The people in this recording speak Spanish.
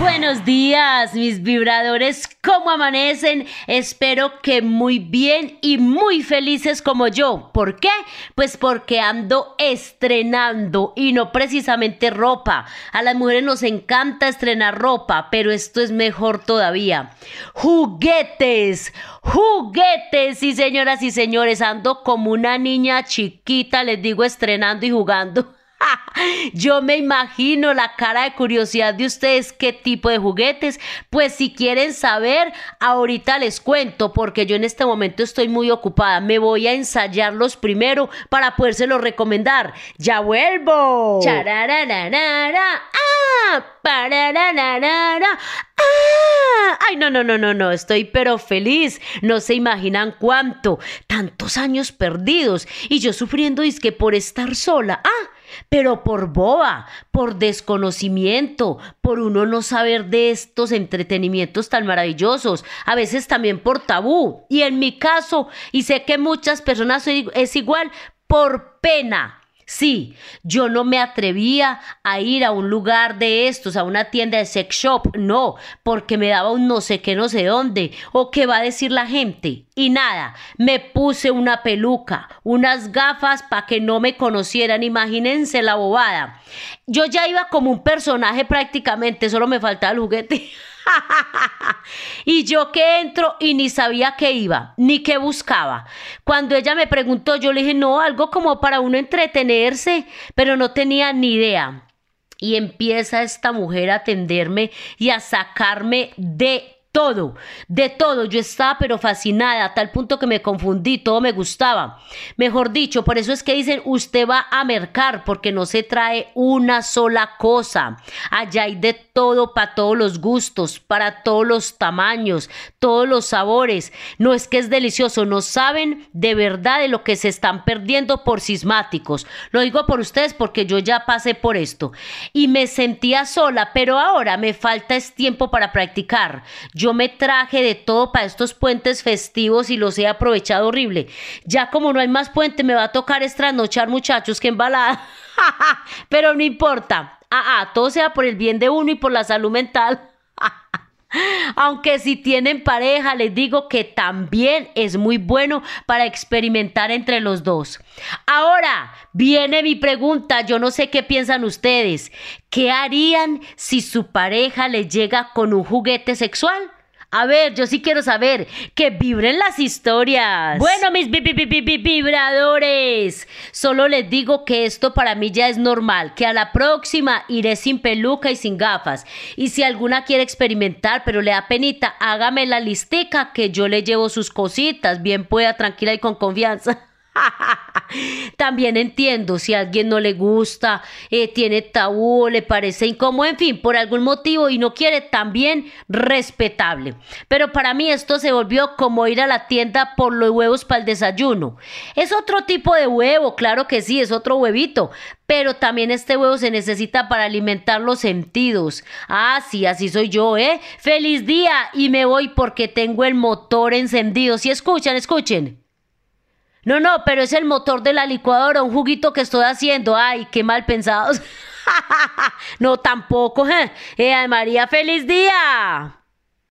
Buenos días, mis vibradores. ¿Cómo amanecen? Espero que muy bien y muy felices como yo. ¿Por qué? Pues porque ando estrenando y no precisamente ropa. A las mujeres nos encanta estrenar ropa, pero esto es mejor todavía. Juguetes, juguetes. Sí, señoras y señores, ando como una niña chiquita, les digo, estrenando y jugando. Yo me imagino la cara de curiosidad de ustedes qué tipo de juguetes. Pues si quieren saber, ahorita les cuento porque yo en este momento estoy muy ocupada. Me voy a ensayarlos primero para podérselos recomendar. Ya vuelvo. ¡Ah! ¡Ah! Ay, no, no, no, no, no, estoy pero feliz. No se imaginan cuánto. Tantos años perdidos y yo sufriendo que por estar sola. ¡Ah! Pero por boba, por desconocimiento, por uno no saber de estos entretenimientos tan maravillosos, a veces también por tabú. Y en mi caso, y sé que muchas personas es igual, por pena Sí, yo no me atrevía a ir a un lugar de estos, a una tienda de sex shop, no, porque me daba un no sé qué, no sé dónde, o qué va a decir la gente. Y nada, me puse una peluca, unas gafas para que no me conocieran, imagínense la bobada. Yo ya iba como un personaje prácticamente, solo me faltaba el juguete. y yo que entro y ni sabía qué iba, ni qué buscaba. Cuando ella me preguntó, yo le dije, no, algo como para uno entretenerse, pero no tenía ni idea. Y empieza esta mujer a atenderme y a sacarme de todo, de todo. Yo estaba pero fascinada a tal punto que me confundí, todo me gustaba. Mejor dicho, por eso es que dicen, usted va a mercar porque no se trae una sola cosa. Allá hay de todo para todos los gustos, para todos los tamaños, todos los sabores. No es que es delicioso, no saben de verdad de lo que se están perdiendo por sismáticos. Lo digo por ustedes porque yo ya pasé por esto y me sentía sola, pero ahora me falta es tiempo para practicar. Me traje de todo para estos puentes festivos y los he aprovechado horrible. Ya como no hay más puente, me va a tocar estranochar, muchachos, que embalada. Pero no importa. Ah, ah, todo sea por el bien de uno y por la salud mental. Aunque si tienen pareja, les digo que también es muy bueno para experimentar entre los dos. Ahora viene mi pregunta, yo no sé qué piensan ustedes. ¿Qué harían si su pareja les llega con un juguete sexual? A ver, yo sí quiero saber que vibren las historias. Bueno, mis vibradores, solo les digo que esto para mí ya es normal, que a la próxima iré sin peluca y sin gafas. Y si alguna quiere experimentar, pero le da penita, hágame la listica que yo le llevo sus cositas, bien pueda, tranquila y con confianza. También entiendo si a alguien no le gusta, eh, tiene tabú, le parece incómodo, en fin, por algún motivo y no quiere, también respetable. Pero para mí esto se volvió como ir a la tienda por los huevos para el desayuno. Es otro tipo de huevo, claro que sí, es otro huevito, pero también este huevo se necesita para alimentar los sentidos. Ah, sí, así soy yo, ¿eh? Feliz día y me voy porque tengo el motor encendido. Si escuchan, escuchen. No, no, pero es el motor de la licuadora, un juguito que estoy haciendo. Ay, qué mal pensados. no, tampoco. Eh, María, feliz día.